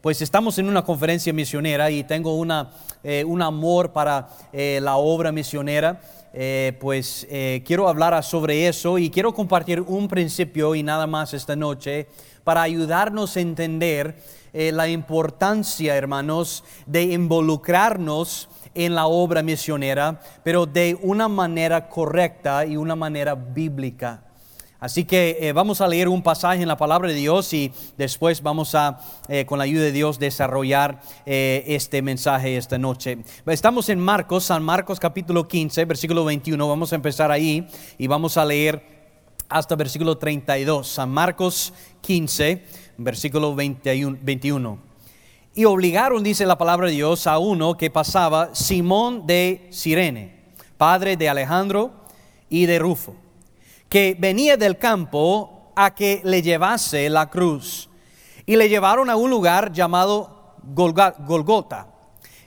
Pues estamos en una conferencia misionera y tengo una, eh, un amor para eh, la obra misionera. Eh, pues quiero hablar sobre eso y quiero compartir un principio y nada más esta noche para ayudarnos a entender la importancia, hermanos, de involucrarnos en la obra misionera, pero de una manera correcta y una manera bíblica. Así que eh, vamos a leer un pasaje en la palabra de Dios y después vamos a, eh, con la ayuda de Dios, desarrollar eh, este mensaje esta noche. Estamos en Marcos, San Marcos capítulo 15, versículo 21. Vamos a empezar ahí y vamos a leer hasta versículo 32. San Marcos 15, versículo 21. 21. Y obligaron, dice la palabra de Dios, a uno que pasaba, Simón de Sirene, padre de Alejandro y de Rufo que venía del campo a que le llevase la cruz. Y le llevaron a un lugar llamado Golgota,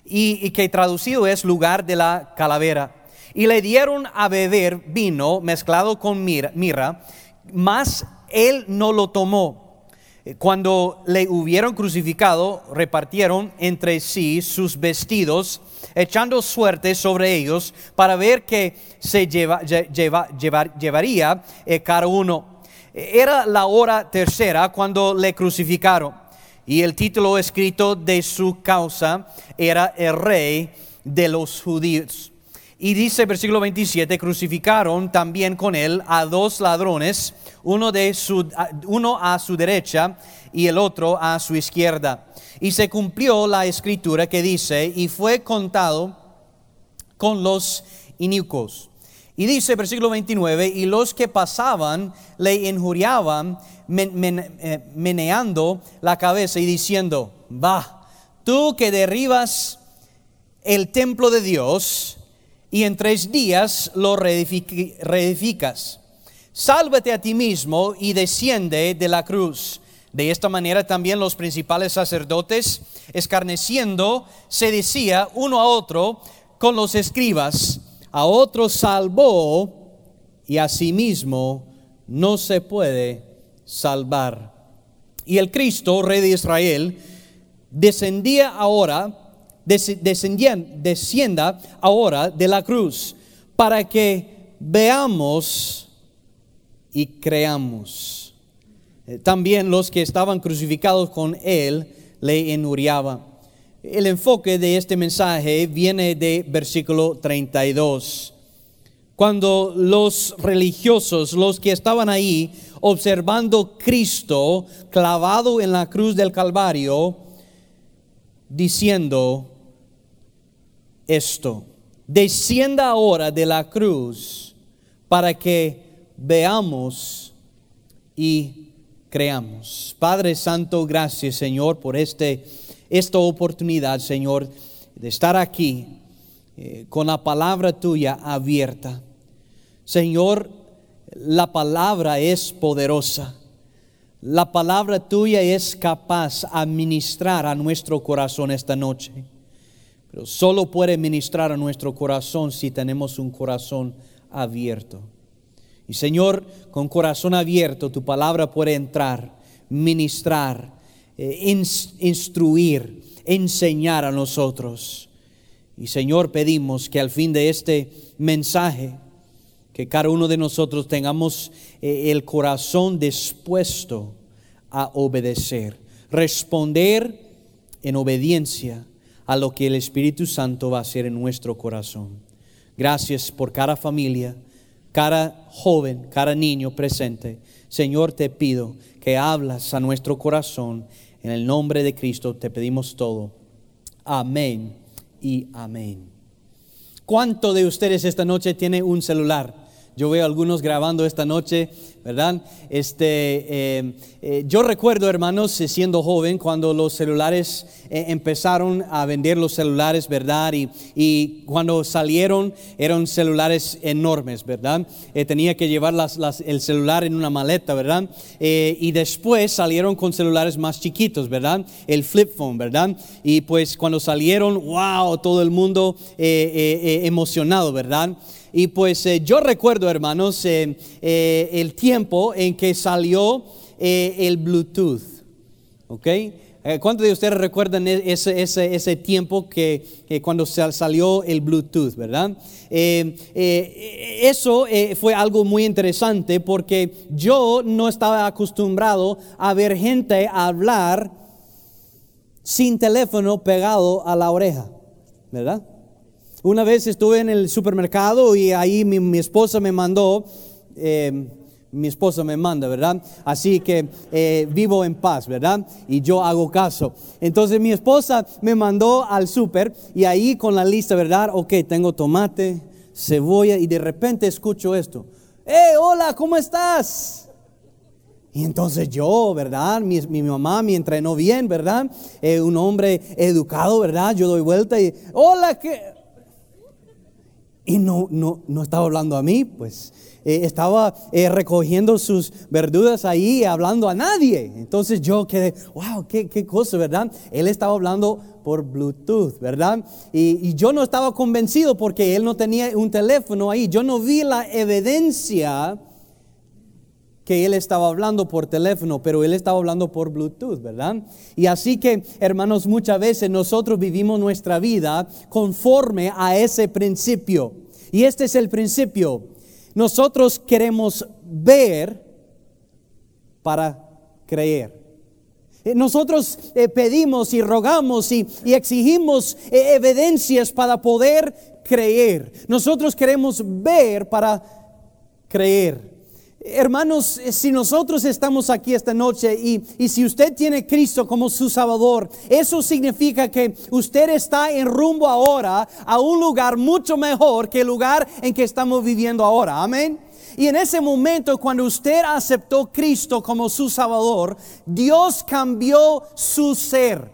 y, que traducido es lugar de la calavera. Y le dieron a beber vino mezclado con mirra, mas él no lo tomó. Cuando le hubieron crucificado, repartieron entre sí sus vestidos echando suerte sobre ellos para ver qué se lleva, llevaría eh, cada uno. Era la hora tercera cuando le crucificaron y el título escrito de su causa era el rey de los judíos. Y dice versículo 27, crucificaron también con él a dos ladrones, uno, de su, uno a su derecha y el otro a su izquierda. Y se cumplió la escritura que dice, y fue contado con los inicuos. Y dice versículo 29, y los que pasaban le injuriaban eh, meneando la cabeza y diciendo, va, tú que derribas el templo de Dios y en tres días lo reedificas, sálvate a ti mismo y desciende de la cruz. De esta manera también los principales sacerdotes, escarneciendo, se decía uno a otro con los escribas, a otro salvó y a sí mismo no se puede salvar. Y el Cristo, Rey de Israel, descendía ahora, descienda ahora de la cruz, para que veamos y creamos. Eh, también los que estaban crucificados con él le enuriaban. El enfoque de este mensaje viene de versículo 32. Cuando los religiosos, los que estaban ahí observando Cristo clavado en la cruz del Calvario, diciendo esto, descienda ahora de la cruz para que veamos y creamos. Padre Santo, gracias Señor por este, esta oportunidad, Señor, de estar aquí eh, con la palabra tuya abierta. Señor, la palabra es poderosa. La palabra tuya es capaz de administrar a nuestro corazón esta noche. Solo puede ministrar a nuestro corazón si tenemos un corazón abierto. Y Señor, con corazón abierto, tu palabra puede entrar, ministrar, eh, instruir, enseñar a nosotros. Y Señor, pedimos que al fin de este mensaje, que cada uno de nosotros tengamos eh, el corazón dispuesto a obedecer, responder en obediencia a lo que el Espíritu Santo va a hacer en nuestro corazón. Gracias por cada familia cada joven, cada niño presente, Señor, te pido que hablas a nuestro corazón. En el nombre de Cristo te pedimos todo. Amén y amén. ¿Cuánto de ustedes esta noche tiene un celular? Yo veo algunos grabando esta noche ¿verdad? Este, eh, eh, yo recuerdo, hermanos, eh, siendo joven, cuando los celulares empezaron a vender los celulares, ¿verdad? Y, y cuando salieron eran celulares enormes, ¿verdad? tenía que llevar las, el celular en una maleta, ¿verdad? y después salieron con celulares más chiquitos, ¿verdad? El flip phone, ¿verdad? Y pues cuando salieron, wow, todo el mundo emocionado, ¿verdad? Y pues eh, yo recuerdo, hermanos, eh, eh, el tiempo en que salió el Bluetooth. ¿Ok? Eh, ¿Cuántos de ustedes recuerdan e-, ese, ese, ese tiempo que, cuando salió el Bluetooth, verdad? Eh, eh, eso fue algo muy interesante porque yo no estaba acostumbrado a ver gente hablar sin teléfono pegado a la oreja, ¿verdad? Una vez estuve en el supermercado y ahí mi, esposa me mandó mi esposa me manda, ¿verdad? Así que eh, vivo en paz, ¿verdad? Y yo hago caso. Entonces mi esposa me mandó al súper y ahí con la lista, ¿verdad? Ok, tengo tomate, cebolla y de repente escucho esto. ¡Eh, hola, ¿cómo estás? Y entonces yo, ¿verdad? Mi, mi mamá me entrenó bien, ¿verdad? Eh, un hombre educado, ¿verdad? Yo doy vuelta y, hola, ¿qué? Y no, no, no estaba hablando a mí, pues eh, estaba eh, recogiendo sus verduras ahí, hablando a nadie. Entonces yo quedé, wow, qué, qué cosa, ¿verdad? Él estaba hablando por Bluetooth, ¿verdad? Y, y, yo no estaba convencido porque él no tenía un teléfono ahí. Yo no vi la evidencia que él estaba hablando por teléfono, pero él estaba hablando por Bluetooth, ¿verdad? Y así que, hermanos, muchas veces nosotros vivimos nuestra vida conforme a ese principio. Y este es el principio. Nosotros queremos ver para creer. Eh, nosotros eh, pedimos y rogamos y, exigimos eh, evidencias para poder creer. Nosotros queremos ver para creer. Hermanos, eh, si nosotros estamos aquí esta noche y, si usted tiene Cristo como su Salvador, eso significa que usted está en rumbo ahora a un lugar mucho mejor que el lugar en que estamos viviendo ahora. Amén. Y en ese momento, cuando usted aceptó Cristo como su Salvador, Dios cambió su ser.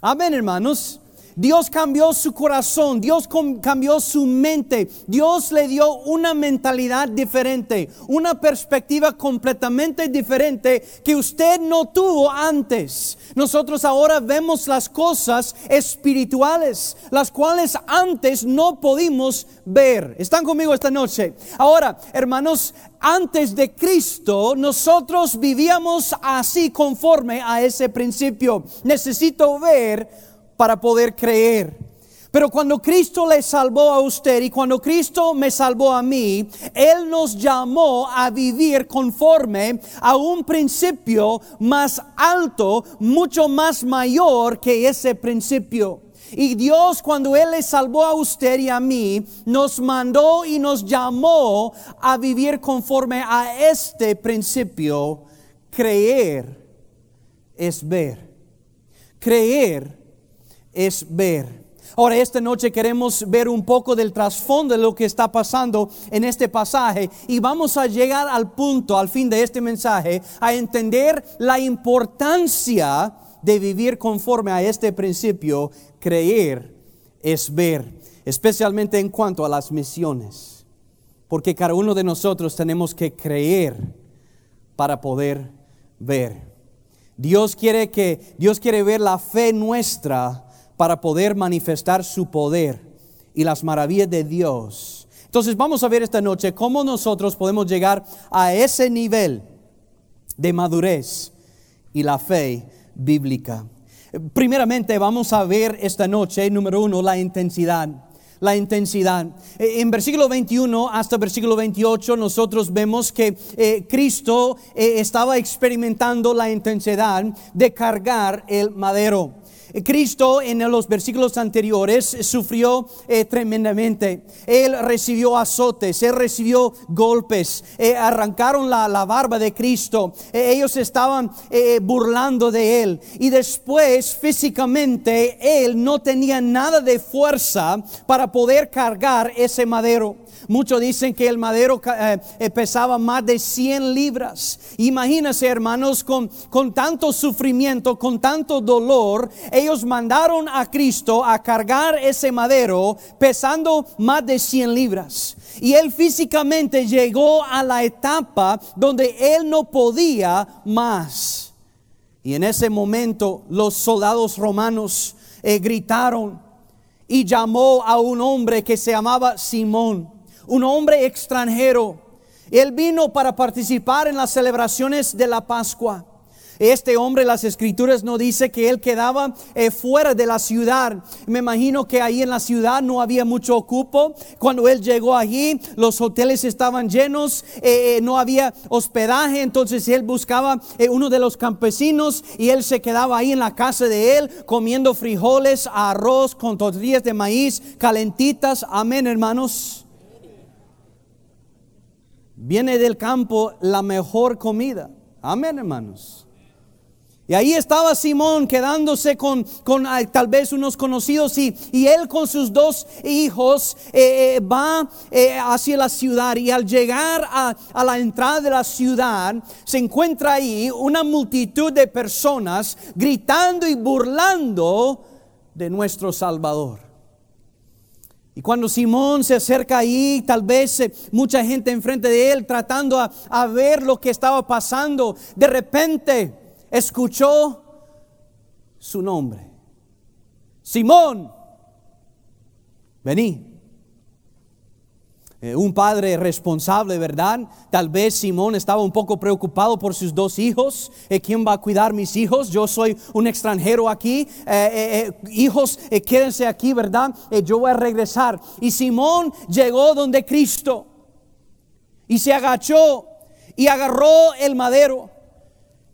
Amén, hermanos. Dios cambió su corazón, Dios cambió su mente, Dios le dio una mentalidad diferente, una perspectiva completamente diferente que usted no tuvo antes. Nosotros ahora vemos las cosas espirituales, las cuales antes no pudimos ver. ¿Están conmigo esta noche? Ahora, hermanos, antes de Cristo nosotros vivíamos así conforme a ese principio. Necesito ver para poder creer. Pero cuando Cristo le salvó a usted y cuando Cristo me salvó a mí, Él nos llamó a vivir conforme a un principio más alto, mucho más mayor que ese principio. Y Dios cuando Él le salvó a usted y a mí, nos mandó y nos llamó a vivir conforme a este principio. Creer es ver. Creer es ver. Ahora, esta noche queremos ver un poco del trasfondo de lo que está pasando en este pasaje y vamos a llegar al punto, al fin de este mensaje, a entender la importancia de vivir conforme a este principio. Creer es ver, especialmente en cuanto a las misiones, porque cada uno de nosotros tenemos que creer para poder ver. Dios quiere que Dios quiere ver la fe nuestra para poder manifestar su poder y las maravillas de Dios. Entonces vamos a ver esta noche cómo nosotros podemos llegar a ese nivel de madurez y la fe bíblica. Primeramente vamos a ver esta noche, número uno, la intensidad. La intensidad. En versículo 21 hasta versículo 28 nosotros vemos que eh, Cristo eh, estaba experimentando la intensidad de cargar el madero. Cristo en los versículos anteriores sufrió eh, tremendamente. Él recibió azotes, él recibió golpes, eh, arrancaron la, barba de Cristo. Eh, ellos estaban burlando de él. Y después físicamente él no tenía nada de fuerza para poder cargar ese madero. Muchos dicen que el madero pesaba más de 100 libras. Imagínense, hermanos, con, con tanto sufrimiento, con tanto dolor, ellos mandaron a Cristo a cargar ese madero pesando más de 100 libras. Y él físicamente llegó a la etapa donde él no podía más. Y en ese momento los soldados romanos eh, gritaron y llamó a un hombre que se llamaba Simón un hombre extranjero. Él vino para participar en las celebraciones de la Pascua. Este hombre, las escrituras no dice que él quedaba eh, fuera de la ciudad. Me imagino que ahí en la ciudad no había mucho ocupo. Cuando él llegó allí, los hoteles estaban llenos, eh, eh, no había hospedaje, entonces él buscaba uno de los campesinos y él se quedaba ahí en la casa de él comiendo frijoles, arroz con tortillas de maíz calentitas. Amén, hermanos. Viene del campo la mejor comida. Amén, hermanos. Y ahí estaba Simón quedándose con, con ah, tal vez unos conocidos y, y, él con sus dos hijos eh, eh, va eh, hacia la ciudad y al llegar a, a, la entrada de la ciudad se encuentra ahí una multitud de personas gritando y burlando de nuestro Salvador. Y cuando Simón se acerca ahí, tal vez mucha gente enfrente de él tratando a, ver lo que estaba pasando, de repente escuchó su nombre. Simón, vení. Eh, un padre responsable, ¿verdad? Tal vez Simón estaba un poco preocupado por sus dos hijos. Eh, ¿Quién va a cuidar mis hijos? Yo soy un extranjero aquí. Eh, hijos, quédense aquí, ¿verdad? yo voy a regresar. Y Simón llegó donde Cristo y se agachó y agarró el madero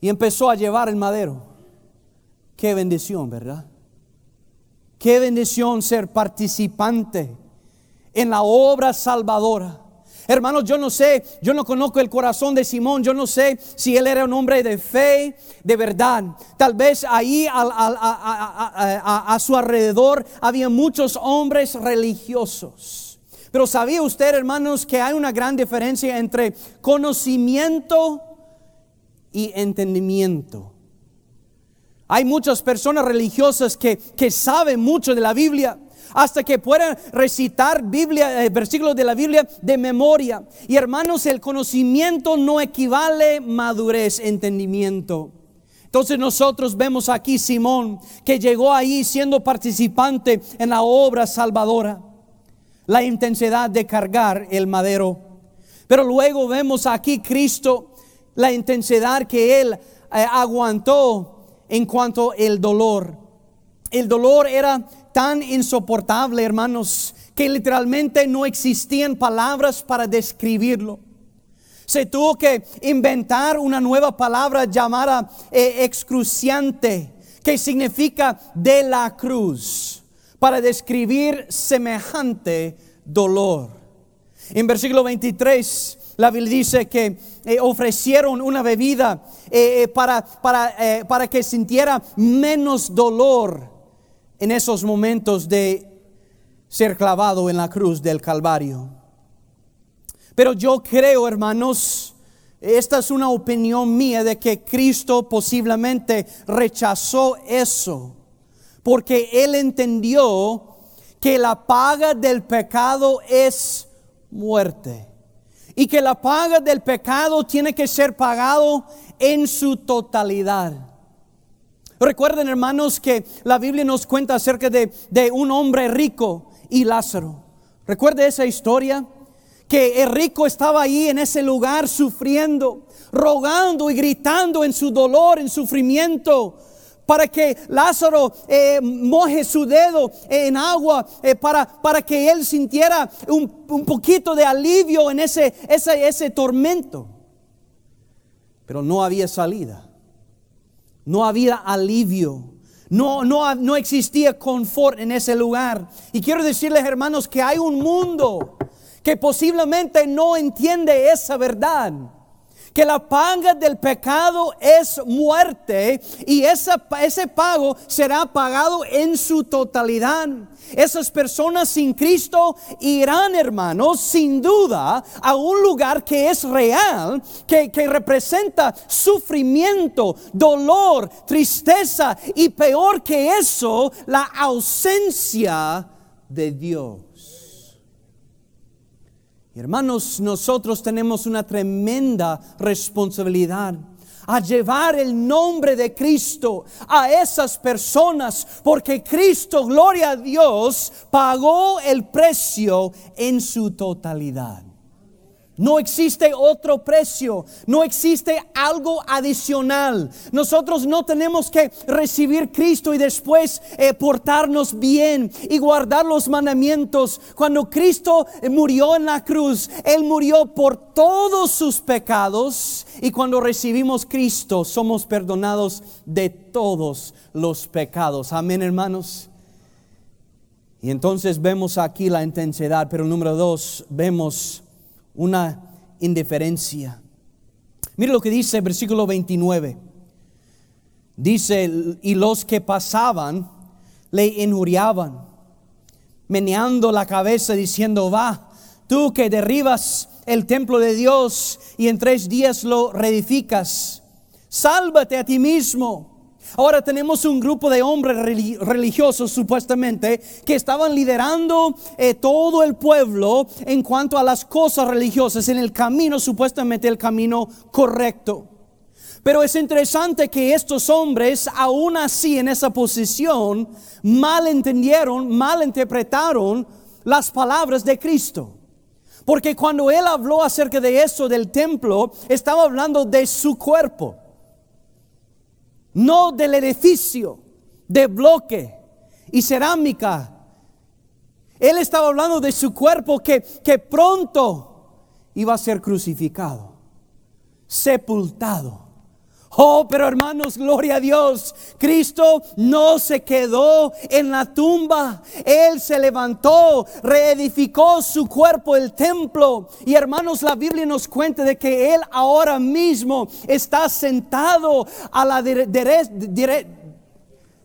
y empezó a llevar el madero. Qué bendición, ¿verdad? Qué bendición ser participante en la obra salvadora. Hermanos, yo no sé, yo no conozco el corazón de Simón, yo no sé si él era un hombre de fe, de verdad. Tal vez ahí a, su alrededor había muchos hombres religiosos. Pero ¿sabía usted, hermanos, que hay una gran diferencia entre conocimiento y entendimiento? Hay muchas personas religiosas que, que saben mucho de la Biblia hasta que puedan recitar Biblia, eh, versículos de la Biblia de memoria. Y hermanos, el conocimiento no equivale madurez, entendimiento. Entonces nosotros vemos aquí Simón que llegó ahí siendo participante en la obra salvadora, la intensidad de cargar el madero. Pero luego vemos aquí Cristo, la intensidad que él eh, aguantó en cuanto al dolor. El dolor era tan insoportable, hermanos, que literalmente no existían palabras para describirlo. Se tuvo que inventar una nueva palabra llamada eh, excruciante, que significa de la cruz, para describir semejante dolor. En versículo 23, la Biblia dice que eh, ofrecieron una bebida eh, para, para, para que sintiera menos dolor en esos momentos de ser clavado en la cruz del Calvario. Pero yo creo, hermanos, esta es una opinión mía de que Cristo posiblemente rechazó eso, porque Él entendió que la paga del pecado es muerte y que la paga del pecado tiene que ser pagado en su totalidad. Recuerden hermanos que la Biblia nos cuenta acerca de, un hombre rico y Lázaro. Recuerde esa historia que el rico estaba ahí en ese lugar sufriendo, rogando y gritando en su dolor, en sufrimiento, para que Lázaro eh, moje su dedo en agua, eh, para, para, que él sintiera un, poquito de alivio en ese, ese, ese tormento. Pero no había salida no había alivio. No, no, no existía confort en ese lugar. Y quiero decirles, hermanos, que hay un mundo que posiblemente no entiende esa verdad que la paga del pecado es muerte y ese pago será pagado en su totalidad. Esas personas sin Cristo irán, hermanos, sin duda a un lugar que es real, que, que representa sufrimiento, dolor, tristeza y peor que eso, la ausencia de Dios. Hermanos, nosotros tenemos una tremenda responsabilidad a llevar el nombre de Cristo a esas personas, porque Cristo, gloria a Dios, pagó el precio en su totalidad. No existe otro precio, no existe algo adicional. Nosotros no tenemos que recibir Cristo y después eh, portarnos bien y guardar los mandamientos. Cuando Cristo murió en la cruz, Él murió por todos sus pecados y cuando recibimos Cristo somos perdonados de todos los pecados. Amén, hermanos. Y entonces vemos aquí la intensidad, pero número dos, vemos una indiferencia. Mire lo que dice el versículo 29. Dice, y los que pasaban le injuriaban, meneando la cabeza diciendo, va, tú que derribas el templo de Dios y en tres días lo reedificas, sálvate a ti mismo. Ahora tenemos un grupo de hombres religiosos supuestamente que estaban liderando eh, todo el pueblo en cuanto a las cosas religiosas en el camino, supuestamente el camino correcto. Pero es interesante que estos hombres, aún así en esa posición, mal entendieron, mal interpretaron las palabras de Cristo. Porque cuando él habló acerca de eso del templo, estaba hablando de su cuerpo no del edificio de bloque y cerámica. Él estaba hablando de su cuerpo que, que pronto iba a ser crucificado, sepultado Oh, pero hermanos, gloria a Dios. Cristo no se quedó en la tumba. Él se levantó, reedificó su cuerpo, el templo. Y hermanos, la Biblia nos cuenta de que Él ahora mismo está sentado a la derecha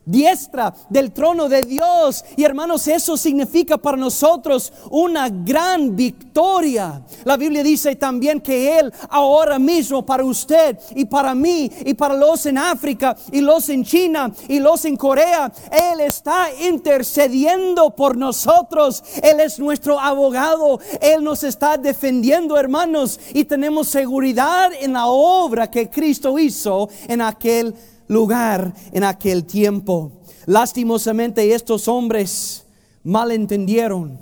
diestra del trono de Dios. Y hermanos, eso significa para nosotros una gran victoria. La Biblia dice también que Él ahora mismo para usted y para mí y para los en África y los en China y los en Corea, Él está intercediendo por nosotros. Él es nuestro abogado. Él nos está defendiendo, hermanos, y tenemos seguridad en la obra que Cristo hizo en aquel lugar en aquel tiempo. Lastimosamente estos hombres malentendieron.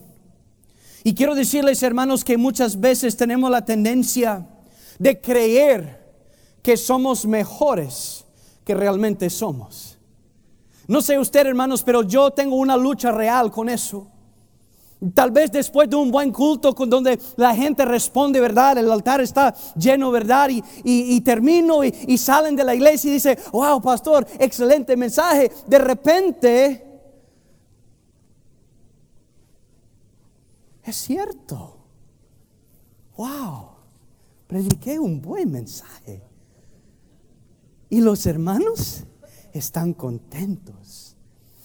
Y quiero decirles, hermanos, que muchas veces tenemos la tendencia de creer que somos mejores que realmente somos. No sé usted, hermanos, pero yo tengo una lucha real con eso. Tal vez después de un buen culto con donde la gente responde, ¿verdad? El altar está lleno, ¿verdad? Y, termino y, y, salen de la iglesia y dice, wow, pastor, excelente mensaje. De repente, es cierto. Wow, prediqué un buen mensaje. Y los hermanos están contentos.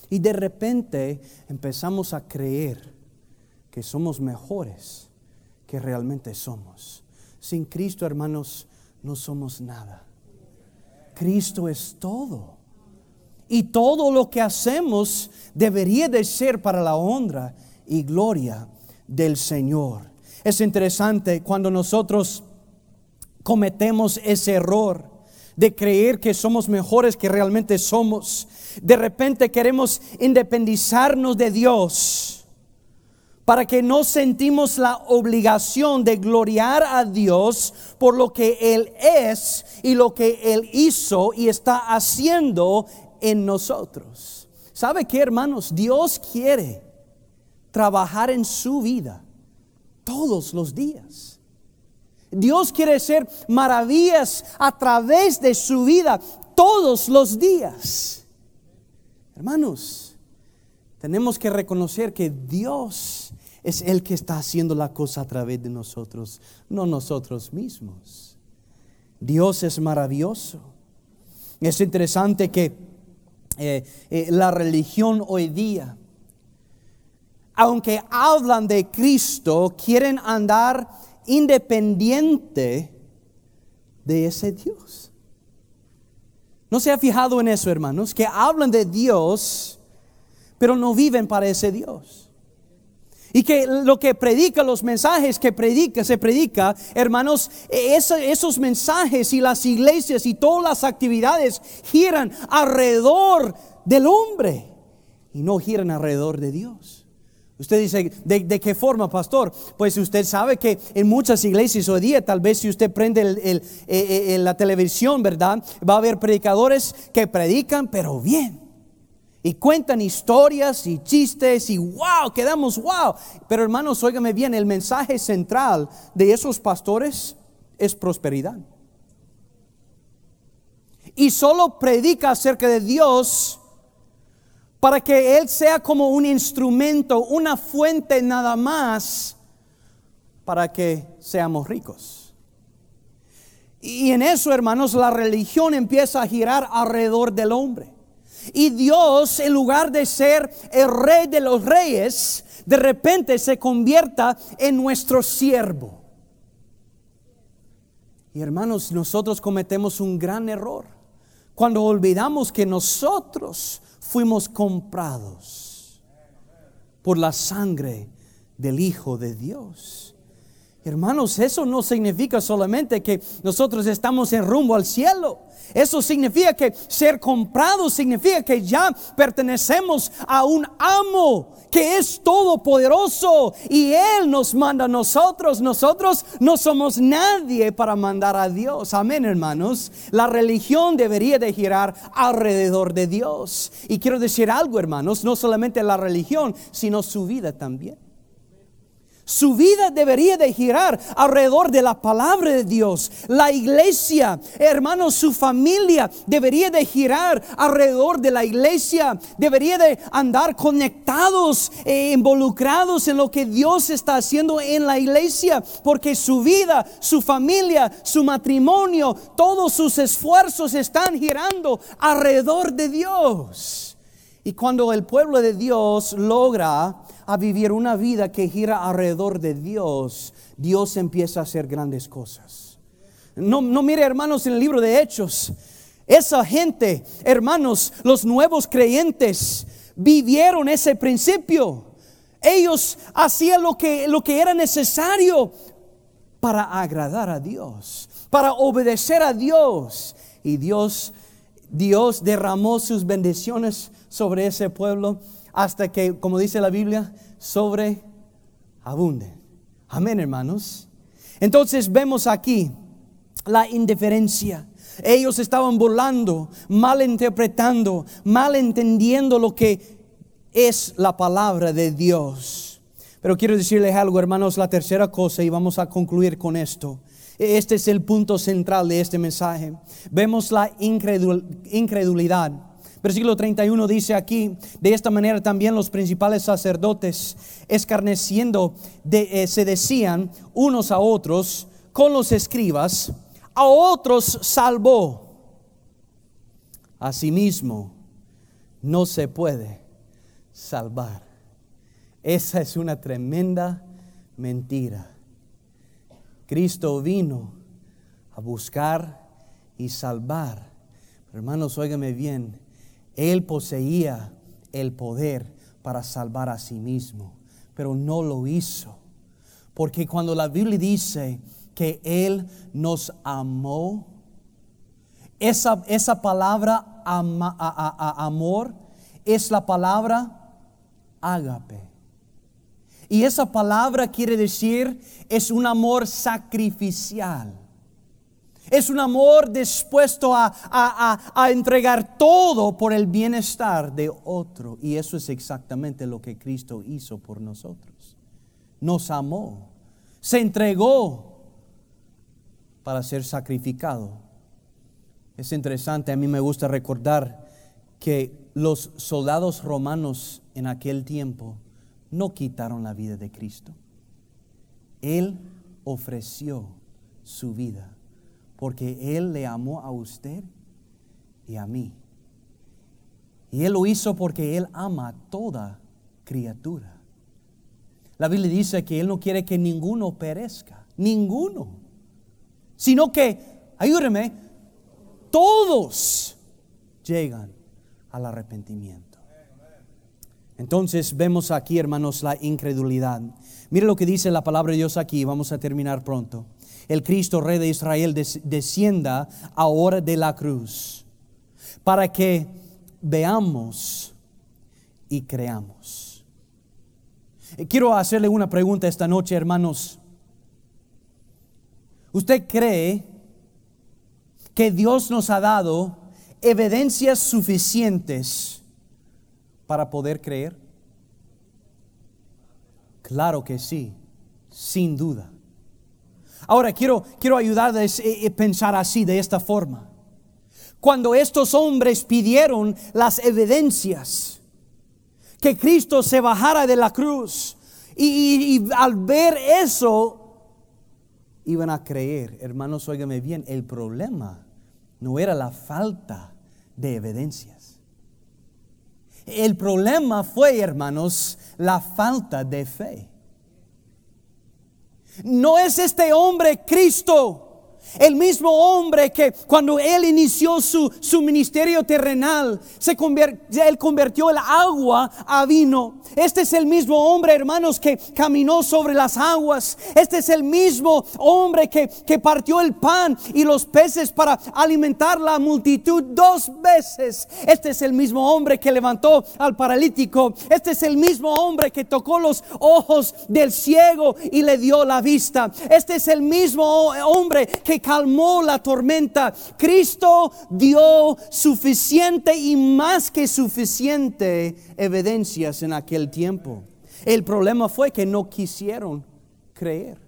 Y de repente empezamos a creer que somos mejores que realmente somos. Sin Cristo, hermanos, no somos nada. Cristo es todo. Y todo lo que hacemos debería de ser para la honra y gloria del Señor. Es interesante cuando nosotros cometemos ese error de creer que somos mejores que realmente somos. De repente queremos independizarnos de Dios para que no sentimos la obligación de gloriar a Dios por lo que Él es y lo que Él hizo y está haciendo en nosotros. ¿Sabe qué, hermanos? Dios quiere trabajar en su vida todos los días. Dios quiere hacer maravillas a través de su vida todos los días. Hermanos, tenemos que reconocer que Dios es el que está haciendo la cosa a través de nosotros, no nosotros mismos. Dios es maravilloso. Es interesante que eh, eh, la religión hoy día, aunque hablan de Cristo, quieren andar independiente de ese Dios. ¿No se ha fijado en eso, hermanos? Que hablan de Dios, pero no viven para ese Dios. Y que lo que predica, los mensajes que predica, se predica, hermanos, esos mensajes y las iglesias y todas las actividades giran alrededor del hombre y no giran alrededor de Dios. Usted dice, ¿de, qué forma, pastor? Pues usted sabe que en muchas iglesias hoy día, tal vez si usted prende eh, eh, la televisión, ¿verdad? Va a haber predicadores que predican, pero bien. Y cuentan historias y chistes y wow, quedamos wow. Pero hermanos, óigame bien, el mensaje central de esos pastores es prosperidad. Y solo predica acerca de Dios para que Él sea como un instrumento, una fuente nada más para que seamos ricos. Y en eso, hermanos, la religión empieza a girar alrededor del hombre. Y Dios, en lugar de ser el rey de los reyes, de repente se convierta en nuestro siervo. Y hermanos, nosotros cometemos un gran error cuando olvidamos que nosotros fuimos comprados por la sangre del Hijo de Dios. Hermanos, eso no significa solamente que nosotros estamos en rumbo al cielo. Eso significa que ser comprados significa que ya pertenecemos a un amo que es todopoderoso y Él nos manda a nosotros. Nosotros no somos nadie para mandar a Dios. Amén, hermanos. La religión debería de girar alrededor de Dios. Y quiero decir algo, hermanos, no solamente la religión, sino su vida también. Su vida debería de girar alrededor de la palabra de Dios. La iglesia, hermanos, su familia debería de girar alrededor de la iglesia. Debería de andar conectados e involucrados en lo que Dios está haciendo en la iglesia. Porque su vida, su familia, su matrimonio, todos sus esfuerzos están girando alrededor de Dios. Y cuando el pueblo de Dios logra a vivir una vida que gira alrededor de Dios, Dios empieza a hacer grandes cosas. No, no mire hermanos en el libro de Hechos, esa gente, hermanos, los nuevos creyentes, vivieron ese principio. Ellos hacían lo que, lo que era necesario para agradar a Dios, para obedecer a Dios. Y Dios, Dios derramó sus bendiciones sobre ese pueblo hasta que, como dice la Biblia, sobreabunde. Amén, hermanos. Entonces vemos aquí la indiferencia. Ellos estaban burlando, malinterpretando, malentendiendo lo que es la palabra de Dios. Pero quiero decirles algo, hermanos, la tercera cosa, y vamos a concluir con esto. Este es el punto central de este mensaje. Vemos la incredulidad Versículo 31 dice aquí, de esta manera también los principales sacerdotes, escarneciendo, eh, se decían unos a otros con los escribas, a otros salvó. Asimismo, no se puede salvar. Esa es una tremenda mentira. Cristo vino a buscar y salvar. Hermanos, óigame bien, él poseía el poder para salvar a sí mismo, pero no lo hizo. Porque cuando la Biblia dice que Él nos amó, esa, esa palabra amor es la palabra ágape. Y esa palabra quiere decir es un amor sacrificial. Es un amor dispuesto a, entregar todo por el bienestar de otro. Y eso es exactamente lo que Cristo hizo por nosotros. Nos amó. Se entregó para ser sacrificado. Es interesante, a mí me gusta recordar que los soldados romanos en aquel tiempo no quitaron la vida de Cristo. Él ofreció su vida porque Él le amó a usted y a mí. Y Él lo hizo porque Él ama a toda criatura. La Biblia dice que Él no quiere que ninguno perezca, ninguno, sino que, ayúdeme, todos llegan al arrepentimiento. Entonces vemos aquí, hermanos, la incredulidad. Mire lo que dice la palabra de Dios aquí, vamos a terminar pronto el Cristo Rey de Israel descienda ahora de la cruz, para que veamos y creamos. Quiero hacerle una pregunta esta noche, hermanos. ¿Usted cree que Dios nos ha dado evidencias suficientes para poder creer? Claro que sí, sin duda. Ahora quiero, quiero ayudarles a eh, eh, pensar así, de esta forma. Cuando estos hombres pidieron las evidencias, que Cristo se bajara de la cruz, y, y al ver eso, iban a creer. Hermanos, óigame bien, el problema no era la falta de evidencias. El problema fue, hermanos, la falta de fe. No es este hombre Cristo el mismo hombre que cuando él inició su, su ministerio terrenal, se convirtió el agua a vino. Este es el mismo hombre, hermanos, que caminó sobre las aguas. Este es el mismo hombre que, que partió el pan y los peces para alimentar la multitud dos veces. Este es el mismo hombre que levantó al paralítico. Este es el mismo hombre que tocó los ojos del ciego y le dio la vista. Este es el mismo hombre que calmó la tormenta. Cristo dio suficiente y más que suficiente evidencias en aquel tiempo. El problema fue que no quisieron creer.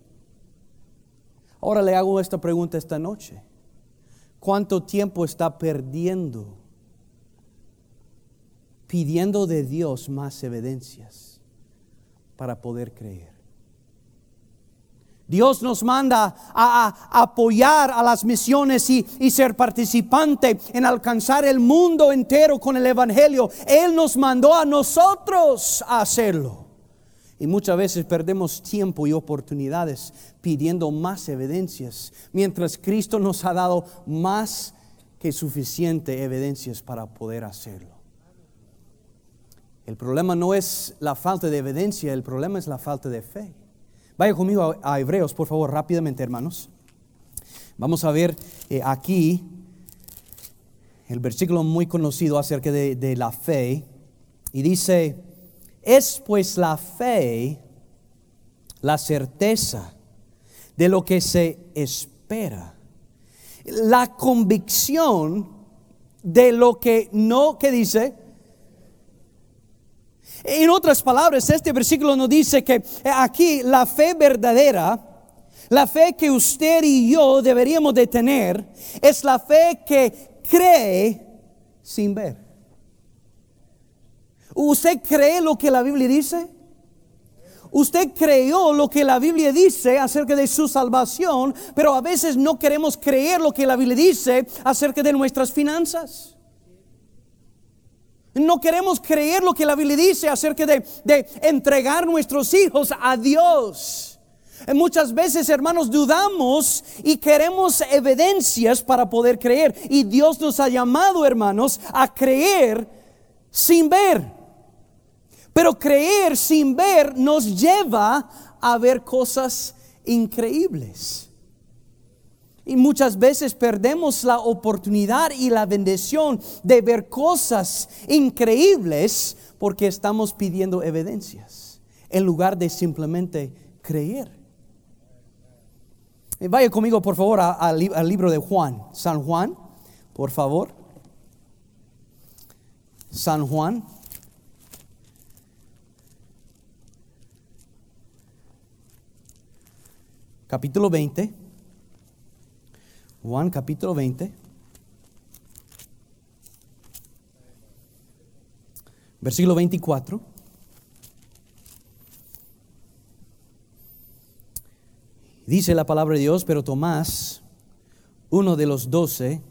Ahora le hago esta pregunta esta noche. ¿Cuánto tiempo está perdiendo pidiendo de Dios más evidencias para poder creer? Dios nos manda a, apoyar a las misiones y, y, ser participante en alcanzar el mundo entero con el Evangelio. Él nos mandó a nosotros a hacerlo. Y muchas veces perdemos tiempo y oportunidades pidiendo más evidencias, mientras Cristo nos ha dado más que suficiente evidencias para poder hacerlo. El problema no es la falta de evidencia, el problema es la falta de fe. Vaya conmigo a, Hebreos, por favor, rápidamente, hermanos. Vamos a ver eh, aquí el versículo muy conocido acerca de, de la fe. Y dice, es pues la fe la certeza de lo que se espera, la convicción de lo que no, ¿qué dice? En otras palabras, este versículo nos dice que aquí la fe verdadera, la fe que usted y yo deberíamos de tener, es la fe que cree sin ver. ¿Usted cree lo que la Biblia dice? Usted creyó lo que la Biblia dice acerca de su salvación, pero a veces no queremos creer lo que la Biblia dice acerca de nuestras finanzas. No queremos creer lo que la Biblia dice acerca de, entregar nuestros hijos a Dios. Muchas veces, hermanos, dudamos y queremos evidencias para poder creer. Y Dios nos ha llamado, hermanos, a creer sin ver. Pero creer sin ver nos lleva a ver cosas increíbles. Y muchas veces perdemos la oportunidad y la bendición de ver cosas increíbles porque estamos pidiendo evidencias en lugar de simplemente creer. Eh, vaya conmigo, por favor, al libro de Juan, San Juan, por favor. San Juan. Capítulo 20. Juan capítulo 20. Versículo 24. Dice la palabra de Dios, pero Tomás, uno de los doce,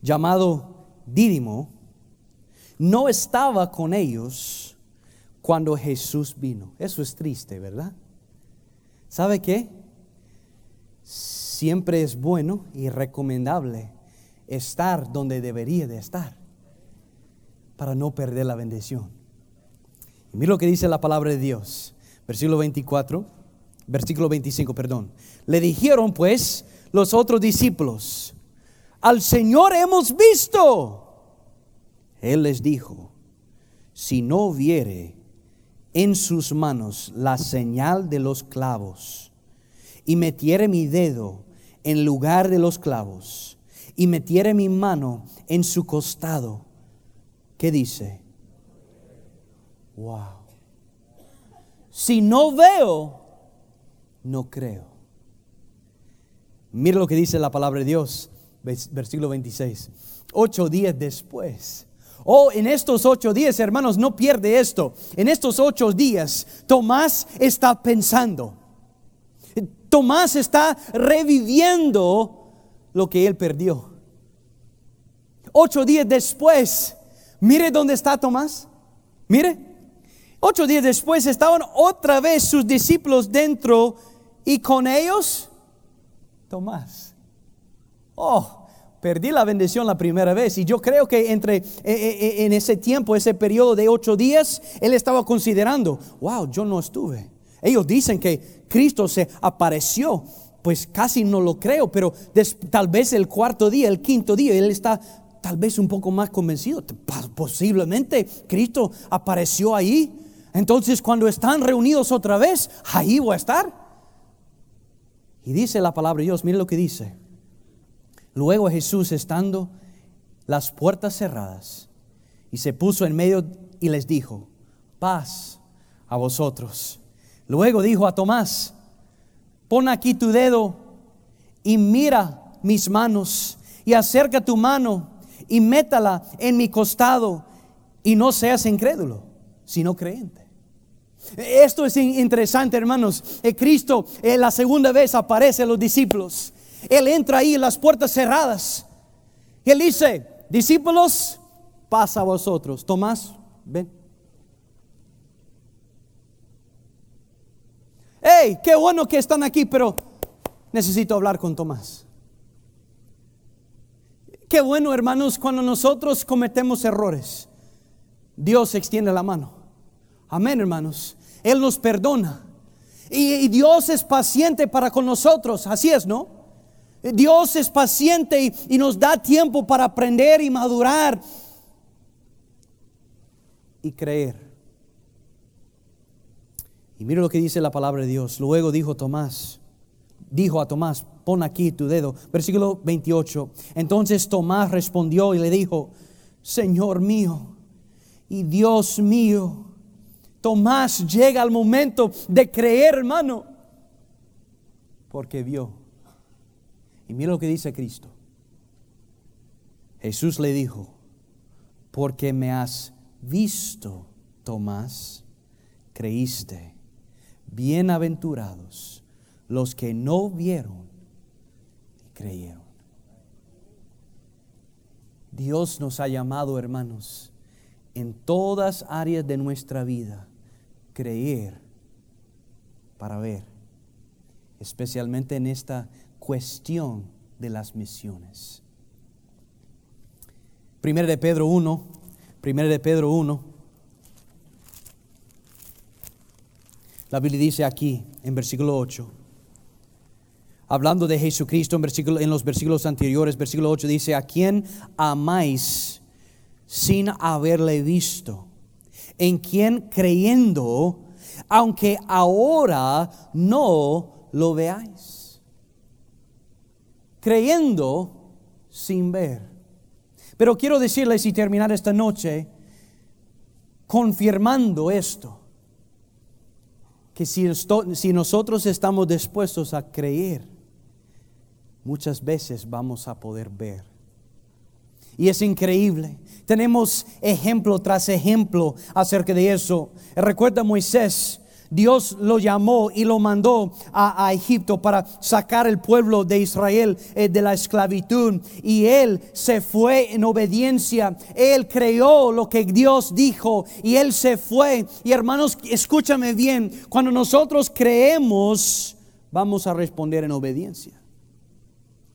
llamado Dídimo, no estaba con ellos cuando Jesús vino. Eso es triste, ¿verdad? ¿Sabe qué? Siempre es bueno y recomendable estar donde debería de estar para no perder la bendición. Y mira lo que dice la palabra de Dios, versículo 24, versículo 25, perdón. Le dijeron pues los otros discípulos, al Señor hemos visto. Él les dijo, si no viere en sus manos la señal de los clavos y metiere mi dedo en lugar de los clavos y metiere mi mano en su costado, ¿qué dice? Wow. Si no veo, no creo. Mira lo que dice la palabra de Dios, versículo 26. Ocho días después. Oh, en estos ocho días, hermanos, no pierde esto. En estos ocho días, Tomás está pensando. Tomás está reviviendo lo que él perdió. Ocho días después, mire dónde está Tomás. Mire, Ocho días después estaban otra vez sus discípulos dentro y con ellos Tomás. Oh, perdí la bendición la primera vez y yo creo que entre eh, eh, eh, en ese tiempo, ese periodo de ocho días, él estaba considerando, wow, yo no estuve. Ellos dicen que Cristo se apareció, pues casi no lo creo, pero tal vez el cuarto día, el quinto día, él está tal vez un poco más convencido. Posiblemente Cristo apareció ahí entonces cuando están reunidos otra vez, ahí voy a estar. Y dice la palabra de Dios, mire lo que dice. Luego Jesús estando las puertas cerradas y se puso en medio y les dijo, paz a vosotros. Luego dijo a Tomás, pon aquí tu dedo y mira mis manos y acerca tu mano y métala en mi costado y no seas incrédulo, sino creyente. Esto es interesante, hermanos. Eh, Cristo eh, la segunda vez aparece a los discípulos. Él entra ahí las puertas cerradas. Él dice, discípulos, pasa a vosotros. Tomás, ven. Hey, qué bueno que están aquí, pero necesito hablar con Tomás. Qué bueno, hermanos, cuando nosotros cometemos errores, Dios extiende la mano. Amén, hermanos. Él nos perdona. Y, Dios es paciente para con nosotros. Así es, ¿no? Dios es paciente y, y nos da tiempo para aprender y madurar y creer. Y mire lo que dice la palabra de Dios. Luego dijo Tomás, dijo a Tomás, pon aquí tu dedo. Versículo 28. Entonces Tomás respondió y le dijo, Señor mío y Dios mío. Tomás llega al momento de creer, hermano, porque vio. Y mira lo que dice Cristo. Jesús le dijo, porque me has visto, Tomás, creíste. Bienaventurados los que no vieron y creyeron. Dios nos ha llamado, hermanos, en todas áreas de nuestra vida creer para ver, especialmente en esta cuestión de las misiones. Primero de Pedro 1, primero de Pedro 1. La Biblia dice aquí en versículo 8, hablando de Jesucristo en, en los versículos anteriores, versículo 8 dice, a quien amáis sin haberle visto en quien creyendo, aunque ahora no lo veáis. Creyendo sin ver. Pero quiero decirles y terminar esta noche confirmando esto, que si, si nosotros estamos dispuestos a creer, muchas veces vamos a poder ver. Y es increíble. Tenemos ejemplo tras ejemplo acerca de eso. Recuerda Moisés. Dios lo llamó y lo mandó a, Egipto para sacar el pueblo de Israel eh, de la esclavitud. Y él se fue en obediencia. Él creyó lo que Dios dijo y él se fue. Y hermanos, escúchame bien. Cuando nosotros creemos, vamos a responder en obediencia.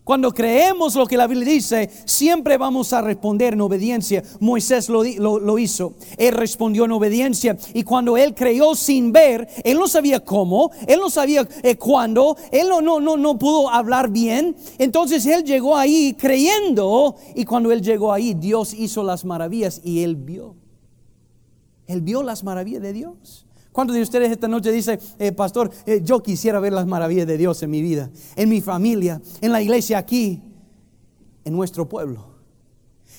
Cuando creemos lo que la Biblia dice, siempre vamos a responder en obediencia. Moisés lo, hizo. Él respondió en obediencia. Y cuando él creyó sin ver, él no sabía cómo, él no sabía eh, cuándo, él no, no, no, no pudo hablar bien. Entonces él llegó ahí creyendo. Y cuando él llegó ahí, Dios hizo las maravillas y él vio. Él vio las maravillas de Dios. ¿Cuántos de ustedes esta noche dicen, eh, pastor, eh, yo quisiera ver las maravillas de Dios en mi vida, en mi familia, en la iglesia aquí, en nuestro pueblo?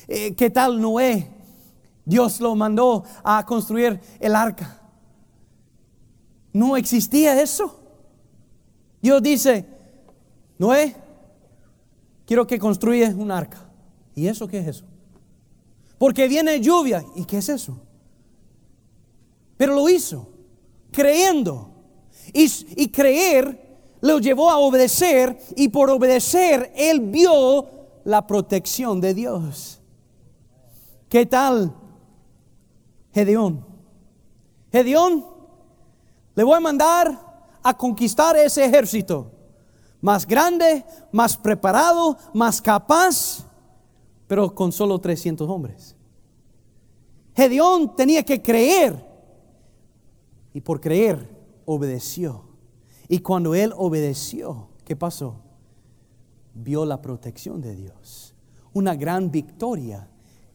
Eh, ¿Qué tal Noé? Dios lo mandó a construir el arca. No existía eso. Dios dice, Noé, quiero que construyas un arca. ¿Y eso qué es eso? Porque viene lluvia. ¿Y qué es eso? Pero lo hizo creyendo. Y, y creer lo llevó a obedecer y por obedecer él vio la protección de Dios. ¿Qué tal Gedeón? Gedeón, le voy a mandar a conquistar ese ejército. Más grande, más preparado, más capaz, pero con solo 300 hombres. Gedeón tenía que creer y por creer obedeció. Y cuando él obedeció, ¿qué pasó? Vio la protección de Dios. Una gran victoria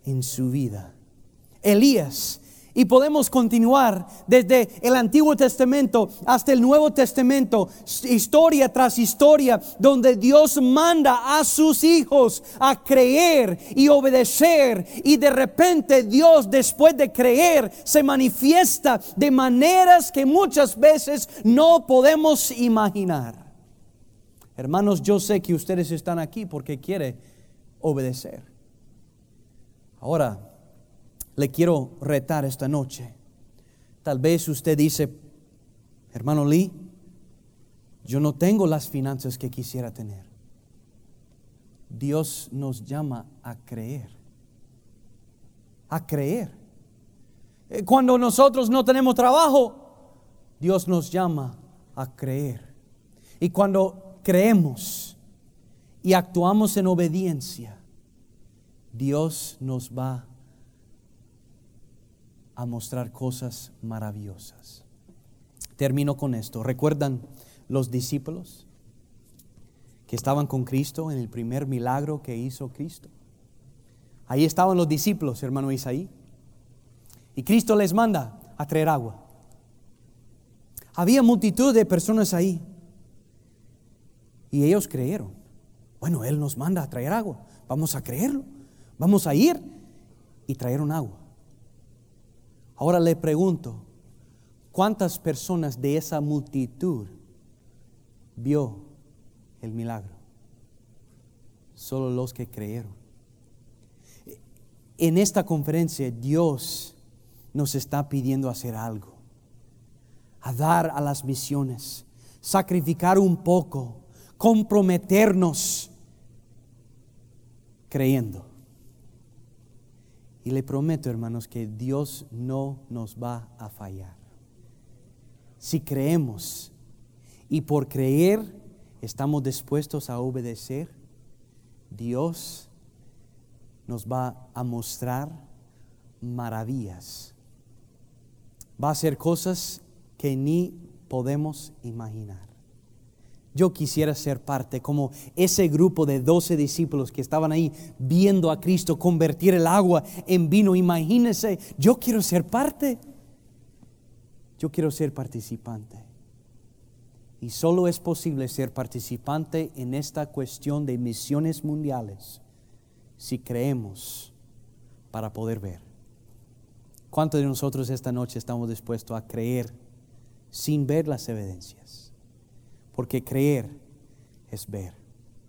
en su vida. Elías y podemos continuar desde el Antiguo Testamento hasta el Nuevo Testamento, historia tras historia, donde Dios manda a sus hijos a creer y obedecer. Y de repente Dios, después de creer, se manifiesta de maneras que muchas veces no podemos imaginar. Hermanos, yo sé que ustedes están aquí porque quieren obedecer. Ahora, le quiero retar esta noche. Tal vez usted dice, hermano Lee, yo no tengo las finanzas que quisiera tener. Dios nos llama a creer. A creer. Eh, cuando nosotros no tenemos trabajo, Dios nos llama a creer. Y cuando creemos y actuamos en obediencia, Dios nos va a a mostrar cosas maravillosas. Termino con esto. ¿Recuerdan los discípulos que estaban con Cristo en el primer milagro que hizo Cristo? Ahí estaban los discípulos, hermano Isaí. Y Cristo les manda a traer agua. Había multitud de personas ahí. Y ellos creyeron. Bueno, Él nos manda a traer agua. Vamos a creerlo. Vamos a ir y trajeron agua. Ahora le pregunto, ¿cuántas personas de esa multitud vio el milagro? Solo los que creyeron. En esta conferencia Dios nos está pidiendo hacer algo, a dar a las misiones, sacrificar un poco, comprometernos creyendo. Y le prometo, hermanos, que Dios no nos va a fallar. Si creemos y por creer estamos dispuestos a obedecer, Dios nos va a mostrar maravillas. Va a hacer cosas que ni podemos imaginar. Yo quisiera ser parte, como ese grupo de doce discípulos que estaban ahí viendo a Cristo convertir el agua en vino. Imagínense, yo quiero ser parte. Yo quiero ser participante. Y solo es posible ser participante en esta cuestión de misiones mundiales si creemos para poder ver. ¿Cuántos de nosotros esta noche estamos dispuestos a creer sin ver las evidencias? Porque creer es ver.